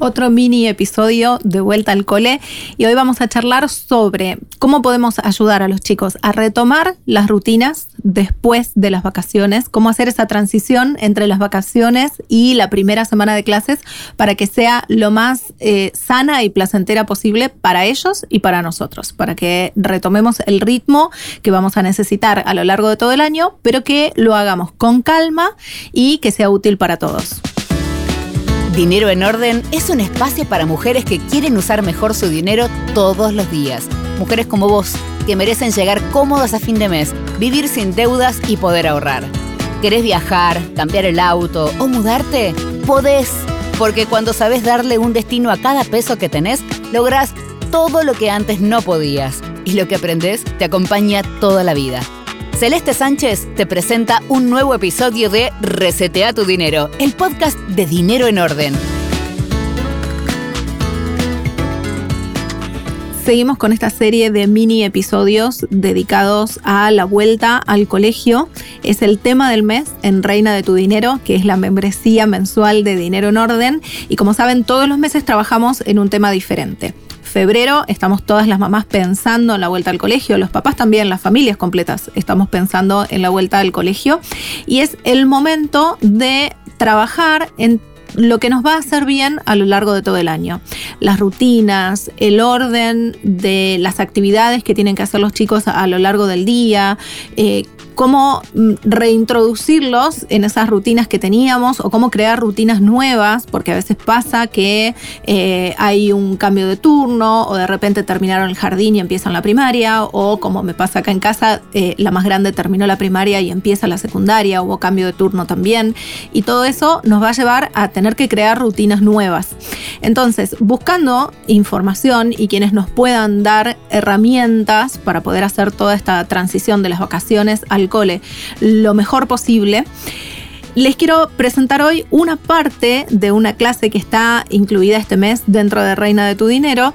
otro mini episodio de Vuelta al Cole y hoy vamos a charlar sobre cómo podemos ayudar a los chicos a retomar las rutinas después de las vacaciones, cómo hacer esa transición entre las vacaciones y la primera semana de clases para que sea lo más eh, sana y placentera posible para ellos y para nosotros, para que retomemos el ritmo que vamos a necesitar a lo largo de todo el año, pero que lo hagamos con calma y que sea útil para todos. Dinero en Orden es un espacio para mujeres que quieren usar mejor su dinero todos los días. Mujeres como vos, que merecen llegar cómodas a fin de mes, vivir sin deudas y poder ahorrar. ¿Querés viajar, cambiar el auto o mudarte? Podés, porque cuando sabes darle un destino a cada peso que tenés, lográs todo lo que antes no podías. Y lo que aprendés te acompaña toda la vida. Celeste Sánchez te presenta un nuevo episodio de Resetea tu Dinero, el podcast de Dinero en Orden. Seguimos con esta serie de mini episodios dedicados a la vuelta al colegio. Es el tema del mes en Reina de tu Dinero, que es la membresía mensual de Dinero en Orden. Y como saben, todos los meses trabajamos en un tema diferente febrero estamos todas las mamás pensando en la vuelta al colegio, los papás también, las familias completas estamos pensando en la vuelta al colegio y es el momento de trabajar en lo que nos va a hacer bien a lo largo de todo el año. Las rutinas, el orden de las actividades que tienen que hacer los chicos a lo largo del día, eh, cómo mm, reintroducirlos en esas rutinas que teníamos o cómo crear rutinas nuevas, porque a veces pasa que eh, hay un cambio de turno o de repente terminaron el jardín y empiezan la primaria, o como me pasa acá en casa, eh, la más grande terminó la primaria y empieza la secundaria, hubo cambio de turno también, y todo eso nos va a llevar a tener que crear rutinas nuevas. Entonces, buscando información y quienes nos puedan dar herramientas para poder hacer toda esta transición de las vacaciones al cole lo mejor posible. Les quiero presentar hoy una parte de una clase que está incluida este mes dentro de Reina de tu Dinero,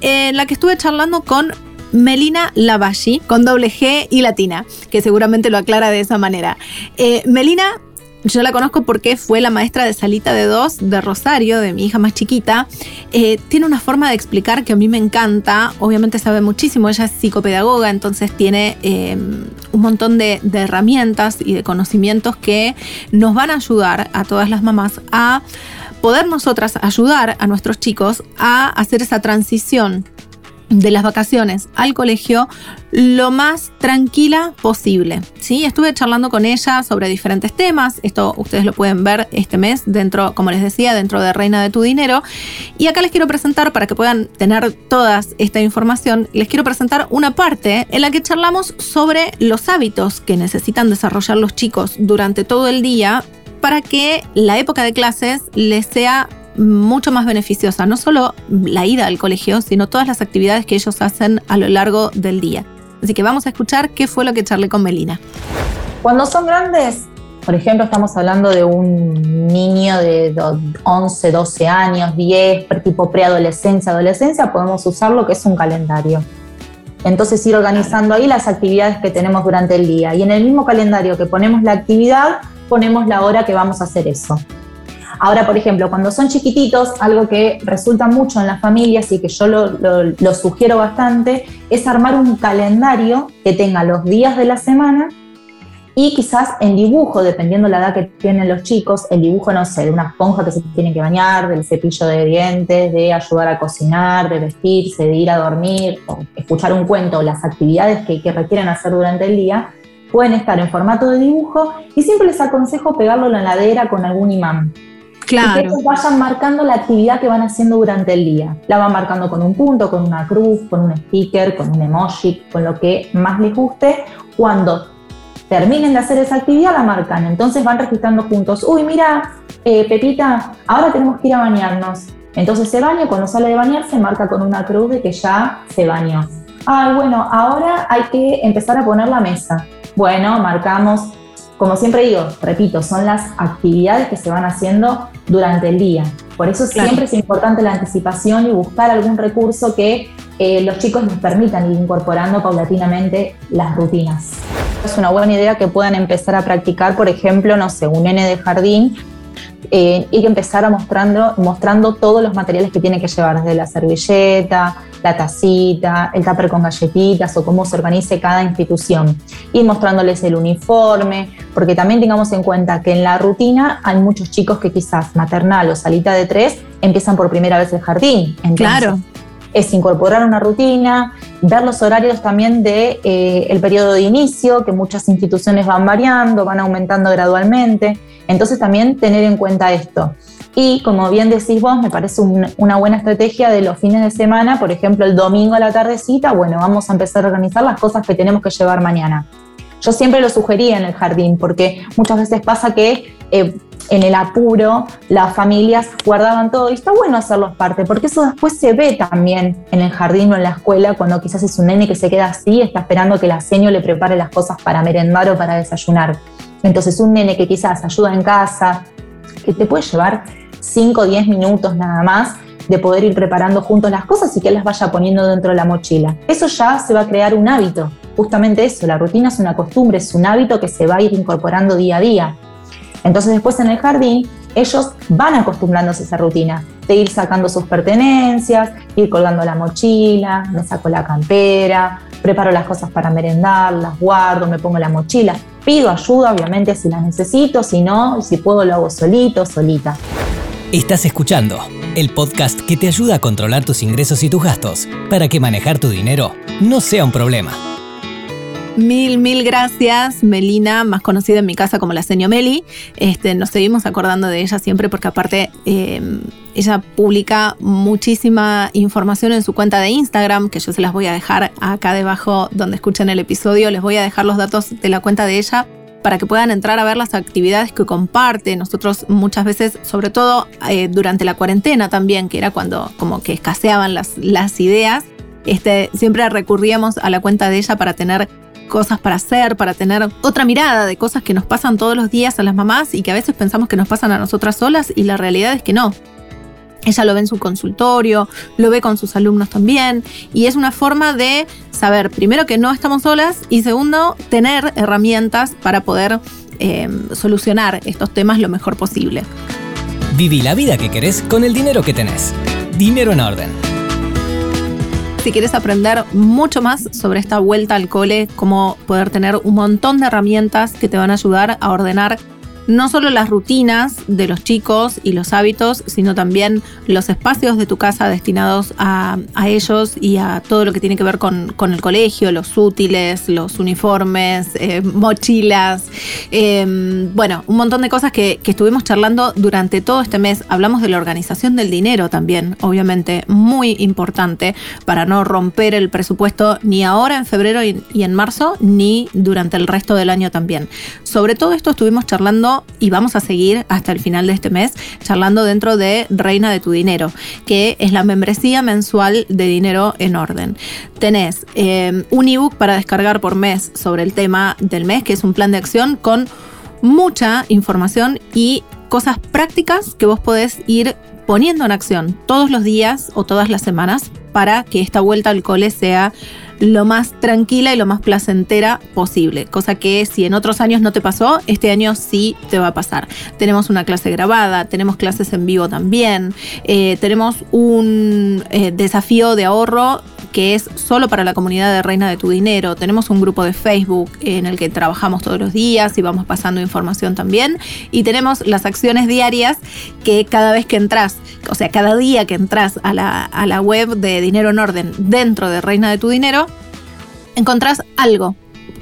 en la que estuve charlando con Melina Lavashi, con doble G y latina, que seguramente lo aclara de esa manera. Eh, Melina yo la conozco porque fue la maestra de salita de dos de Rosario, de mi hija más chiquita. Eh, tiene una forma de explicar que a mí me encanta. Obviamente sabe muchísimo, ella es psicopedagoga, entonces tiene em, un montón de, de herramientas y de conocimientos que nos van a ayudar a todas las mamás a poder nosotras ayudar a nuestros chicos a hacer esa transición de las vacaciones al colegio lo más tranquila posible. ¿sí? Estuve charlando con ella sobre diferentes temas. Esto ustedes lo pueden ver este mes dentro, como les decía, dentro de Reina de tu Dinero. Y acá les quiero presentar, para que puedan tener toda esta información, les quiero presentar una parte en la que charlamos sobre los hábitos que necesitan desarrollar los chicos durante todo el día para que la época de clases les sea mucho más beneficiosa, no solo la ida al colegio, sino todas las actividades que ellos hacen a lo largo del día. Así que vamos a escuchar qué fue lo que charlé con Melina. Cuando son grandes, por ejemplo, estamos hablando de un niño de 11, 12 años, 10, tipo preadolescencia, adolescencia, podemos usar lo que es un calendario. Entonces ir organizando ahí las actividades que tenemos durante el día. Y en el mismo calendario que ponemos la actividad, ponemos la hora que vamos a hacer eso. Ahora, por ejemplo, cuando son chiquititos, algo que resulta mucho en las familias y que yo lo, sugiero bastante, es armar un calendario que tenga los días de la semana y quizás en dibujo, dependiendo la edad que tienen los chicos, el dibujo, no sé, de una esponja que se tiene que bañar, del cepillo de dientes, de ayudar a cocinar, de vestirse, de ir a dormir, o escuchar un cuento, las actividades que, que requieren hacer durante el día, pueden estar en formato de dibujo y siempre les aconsejo pegarlo en la ladera con algún imán. Claro. que vayan marcando la actividad que van haciendo durante el día. La van marcando con un punto, con una cruz, con un sticker, con un emoji, con lo que más les guste. Cuando terminen de hacer esa actividad, la marcan. Entonces van registrando juntos. Uy, mira, eh, Pepita, ahora tenemos que ir a bañarnos. Entonces se baña, cuando sale de bañar se marca con una cruz de que ya se bañó. Ah, bueno, ahora hay que empezar a poner la mesa. Bueno, marcamos como siempre digo, repito, son las actividades que se van haciendo durante el día. Por eso siempre es importante la anticipación y buscar algún recurso que eh, los chicos nos permitan ir incorporando paulatinamente las rutinas. Es una buena idea que puedan empezar a practicar, por ejemplo, no sé, un nene de jardín eh, y que empezar a mostrando, mostrando todos los materiales que tiene que llevar, desde la servilleta, la tacita, el tupper con galletitas o cómo se organice cada institución. Y mostrándoles el uniforme, porque también tengamos en cuenta que en la rutina hay muchos chicos que quizás maternal o salita de tres empiezan por primera vez el jardín. claro. Es incorporar una rutina, ver los horarios también de, eh, periodo de inicio, que muchas instituciones van variando, van aumentando gradualmente. Entonces también tener en cuenta esto. Y como bien decís vos, me parece una buena estrategia de los fines de semana, por ejemplo, el domingo a la tardecita, bueno, vamos a empezar a organizar las cosas que tenemos que llevar mañana. Yo siempre lo sugería en el jardín, porque muchas veces pasa que eh, en el apuro las familias guardaban todo y está bueno hacerlos parte, porque eso después se ve también en el jardín o en la escuela, cuando quizás es un nene que se queda así, está esperando que la seño le prepare las cosas para merendar o para desayunar. Entonces un nene que quizás ayuda en casa, que te puede llevar 5 o 10 minutos nada más de poder ir preparando juntos las cosas y que las vaya poniendo dentro de la mochila. Eso ya se va a crear un hábito. Justamente eso, la rutina es una costumbre, es un hábito que se va a ir incorporando día a día. Entonces después en el jardín ellos van acostumbrándose a esa rutina de ir sacando sus pertenencias, ir colgando la mochila, me saco la campera, preparo las cosas para merendar, las guardo, me pongo la mochila. Pido ayuda, obviamente, si la necesito, si no, si puedo lo hago solito, solita. Estás escuchando el podcast que te ayuda a controlar tus ingresos y tus gastos para que manejar tu dinero no sea un problema. Mil, mil gracias, Melina, más conocida en mi casa como la seño Meli. Este, nos seguimos acordando de ella siempre porque aparte eh, ella publica muchísima información en su cuenta de Instagram, que yo se las voy a dejar acá debajo donde escuchen el episodio. Les voy a dejar los datos de la cuenta de ella para que puedan entrar a ver las actividades que comparte. Nosotros muchas veces, sobre todo eh, durante la cuarentena también, que era cuando como que escaseaban las, las ideas, este, siempre recurríamos a la cuenta de ella para tener cosas para hacer, para tener otra mirada de cosas que nos pasan todos los días a las mamás y que a veces pensamos que nos pasan a nosotras solas y la realidad es que no. Ella lo ve en su consultorio, lo ve con sus alumnos también, y es una forma de saber, primero, que no estamos solas y segundo, tener herramientas para poder em, solucionar estos temas lo mejor posible. Viví la vida que querés con el dinero que tenés. Dinero en orden. Si quieres aprender mucho más sobre esta vuelta al cole, cómo poder tener un montón de herramientas que te van a ayudar a ordenar no solo las rutinas de los chicos y los hábitos, sino también los espacios de tu casa destinados a, ellos y a todo lo que tiene que ver con, el colegio, los útiles, los uniformes, eh, mochilas, em, bueno, un montón de cosas que, estuvimos charlando durante todo este mes. Hablamos de la organización del dinero también, obviamente, muy importante para no romper el presupuesto ni ahora en febrero y en marzo, ni durante el resto del año también. Sobre todo esto estuvimos charlando y vamos a seguir hasta el final de este mes charlando dentro de Reina de tu Dinero, que es la membresía mensual de dinero en orden. Tenés eh, un ebook para descargar por mes sobre el tema del mes, que es un plan de acción con mucha información y cosas prácticas que vos podés ir poniendo en acción todos los días o todas las semanas para que esta vuelta al cole sea lo más tranquila y lo más placentera posible, cosa que si en otros años no te pasó, este año sí te va a pasar. Tenemos una clase grabada, tenemos clases en vivo también, eh, tenemos un eh, desafío de ahorro que es solo para la comunidad de Reina de tu Dinero. Tenemos un grupo de Facebook en el que trabajamos todos los días y vamos pasando información también. Y tenemos las acciones diarias que cada vez que entras, o sea, cada día que entras a la, a la web de Dinero en Orden dentro de Reina de tu Dinero, encontrás algo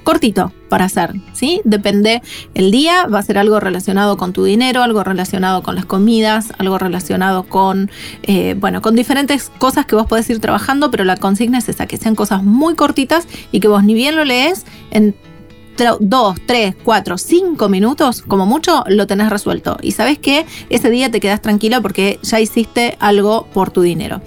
cortito para hacer, ¿sí? Depende el día, va a ser algo relacionado con tu dinero, algo relacionado con las comidas, algo relacionado con, eh, bueno, con diferentes cosas que vos podés ir trabajando, pero la consigna es esa, que sean cosas muy cortitas y que vos ni bien lo lees en dos, tres, cuatro, cinco minutos, como mucho, lo tenés resuelto. Y sabes que ese día te quedas tranquilo porque ya hiciste algo por tu dinero.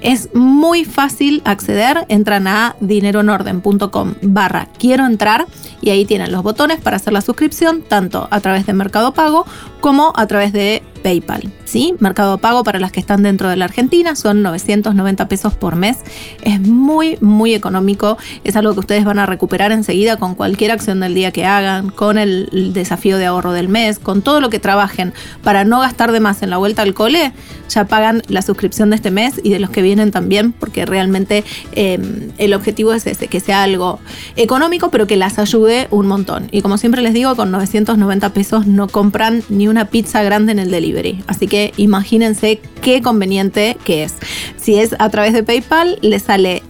Es muy fácil acceder, entran a dineroenorden.com barra quiero entrar y ahí tienen los botones para hacer la suscripción, tanto a través de Mercado Pago como a través de PayPal. ¿sí? Mercado Pago para las que están dentro de la Argentina son 990 pesos por mes. Es muy, muy económico. Es algo que ustedes van a recuperar enseguida con cualquier acción del día que hagan, con el desafío de ahorro del mes, con todo lo que trabajen para no gastar de más en la vuelta al cole. Ya pagan la suscripción de este mes y de los que vienen también, porque realmente em, el objetivo es ese, que sea algo económico, pero que las ayude un montón. Y como siempre les digo, con 990 pesos no compran ni una pizza grande en el delivery. Así que imagínense qué conveniente que es. Si es a través de PayPal, le sale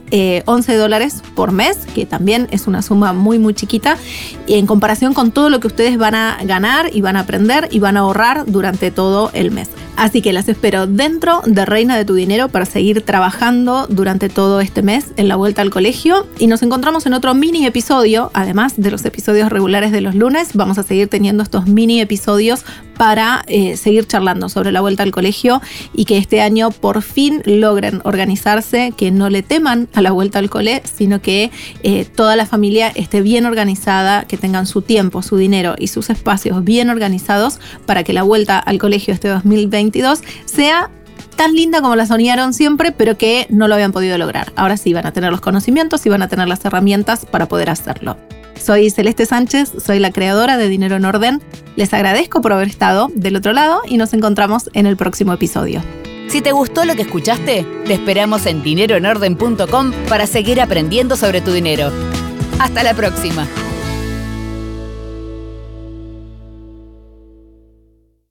11 eh, dólares por mes, que también es una suma muy, muy chiquita, y en comparación con todo lo que ustedes van a ganar y van a aprender y van a ahorrar durante todo el mes. Así que las espero dentro de Reina de tu Dinero para seguir trabajando durante todo este mes en la vuelta al colegio. Y nos encontramos en otro mini episodio, además de los episodios regulares de los lunes. Vamos a seguir teniendo estos mini episodios para eh, seguir charlando sobre la vuelta al colegio y que este año por fin logren organizarse, que no le teman a la vuelta al cole, sino que eh, toda la familia esté bien organizada, que tengan su tiempo, su dinero y sus espacios bien organizados para que la vuelta al colegio este 2020 sea tan linda como la soñaron siempre, pero que no lo habían podido lograr. Ahora sí van a tener los conocimientos y van a tener las herramientas para poder hacerlo. Soy Celeste Sánchez, soy la creadora de Dinero en Orden. Les agradezco por haber estado del otro lado y nos encontramos en el próximo episodio. Si te gustó lo que escuchaste, te esperamos en dineroenorden.com para seguir aprendiendo sobre tu dinero. Hasta la próxima.